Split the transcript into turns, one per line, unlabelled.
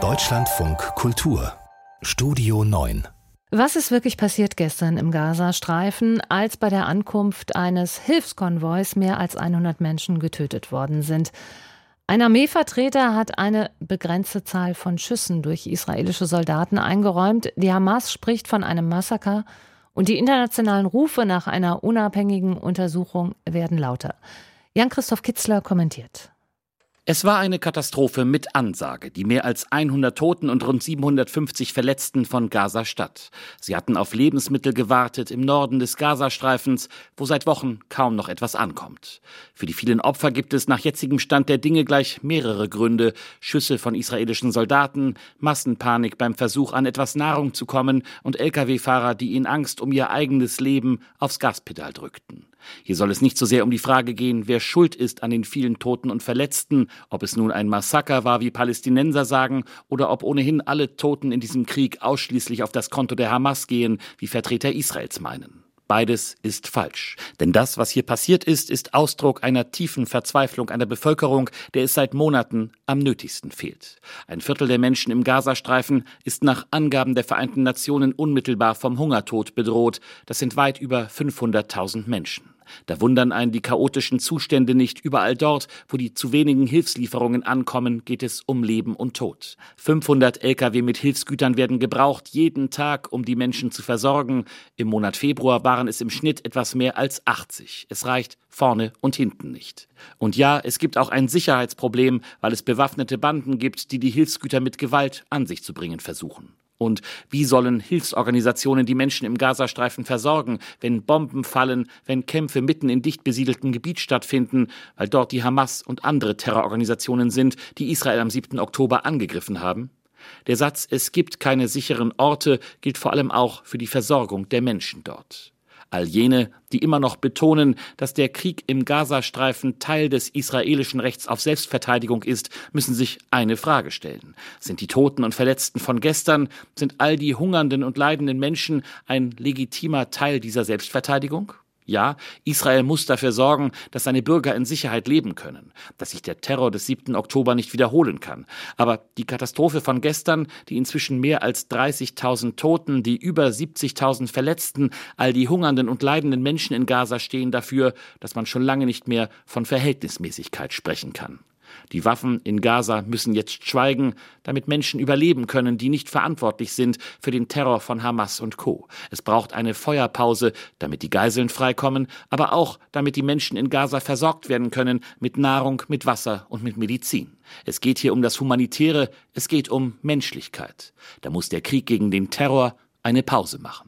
Deutschlandfunk Kultur Studio 9
was ist wirklich passiert gestern im Gazastreifen, als bei der Ankunft eines Hilfskonvois mehr als 100 Menschen getötet worden sind? Ein Armeevertreter hat eine begrenzte Zahl von Schüssen durch israelische Soldaten eingeräumt. Die Hamas spricht von einem Massaker und die internationalen Rufe nach einer unabhängigen Untersuchung werden lauter. Jan-Christoph Kitzler kommentiert.
Es war eine Katastrophe mit Ansage, die mehr als 100 Toten und rund 750 Verletzten von Gaza-Stadt. Sie hatten auf Lebensmittel gewartet im Norden des Gazastreifens, wo seit Wochen kaum noch etwas ankommt. Für die vielen Opfer gibt es nach jetzigem Stand der Dinge gleich mehrere Gründe. Schüsse von israelischen Soldaten, Massenpanik beim Versuch an etwas Nahrung zu kommen und Lkw-Fahrer, die in Angst um ihr eigenes Leben aufs Gaspedal drückten. Hier soll es nicht so sehr um die Frage gehen, wer schuld ist an den vielen Toten und Verletzten, ob es nun ein Massaker war, wie Palästinenser sagen, oder ob ohnehin alle Toten in diesem Krieg ausschließlich auf das Konto der Hamas gehen, wie Vertreter Israels meinen. Beides ist falsch. Denn das, was hier passiert ist, ist Ausdruck einer tiefen Verzweiflung einer Bevölkerung, der es seit Monaten am nötigsten fehlt. Ein Viertel der Menschen im Gazastreifen ist nach Angaben der Vereinten Nationen unmittelbar vom Hungertod bedroht. Das sind weit über 500.000 Menschen. Da wundern einen die chaotischen Zustände nicht. Überall dort, wo die zu wenigen Hilfslieferungen ankommen, geht es um Leben und Tod. 500 Lkw mit Hilfsgütern werden gebraucht, jeden Tag, um die Menschen zu versorgen. Im Monat Februar waren es im Schnitt etwas mehr als 80. Es reicht vorne und hinten nicht. Und ja, es gibt auch ein Sicherheitsproblem, weil es bewaffnete Banden gibt, die die Hilfsgüter mit Gewalt an sich zu bringen versuchen. Und wie sollen Hilfsorganisationen die Menschen im Gazastreifen versorgen, wenn Bomben fallen, wenn Kämpfe mitten in dicht besiedeltem Gebiet stattfinden, weil dort die Hamas und andere Terrororganisationen sind, die Israel am 7. Oktober angegriffen haben? Der Satz Es gibt keine sicheren Orte gilt vor allem auch für die Versorgung der Menschen dort. All jene, die immer noch betonen, dass der Krieg im Gazastreifen Teil des israelischen Rechts auf Selbstverteidigung ist, müssen sich eine Frage stellen. Sind die Toten und Verletzten von gestern, sind all die hungernden und leidenden Menschen ein legitimer Teil dieser Selbstverteidigung? Ja, Israel muss dafür sorgen, dass seine Bürger in Sicherheit leben können, dass sich der Terror des 7. Oktober nicht wiederholen kann. Aber die Katastrophe von gestern, die inzwischen mehr als 30.000 Toten, die über 70.000 Verletzten, all die hungernden und leidenden Menschen in Gaza stehen dafür, dass man schon lange nicht mehr von Verhältnismäßigkeit sprechen kann. Die Waffen in Gaza müssen jetzt schweigen, damit Menschen überleben können, die nicht verantwortlich sind für den Terror von Hamas und Co. Es braucht eine Feuerpause, damit die Geiseln freikommen, aber auch damit die Menschen in Gaza versorgt werden können mit Nahrung, mit Wasser und mit Medizin. Es geht hier um das Humanitäre, es geht um Menschlichkeit. Da muss der Krieg gegen den Terror eine Pause machen.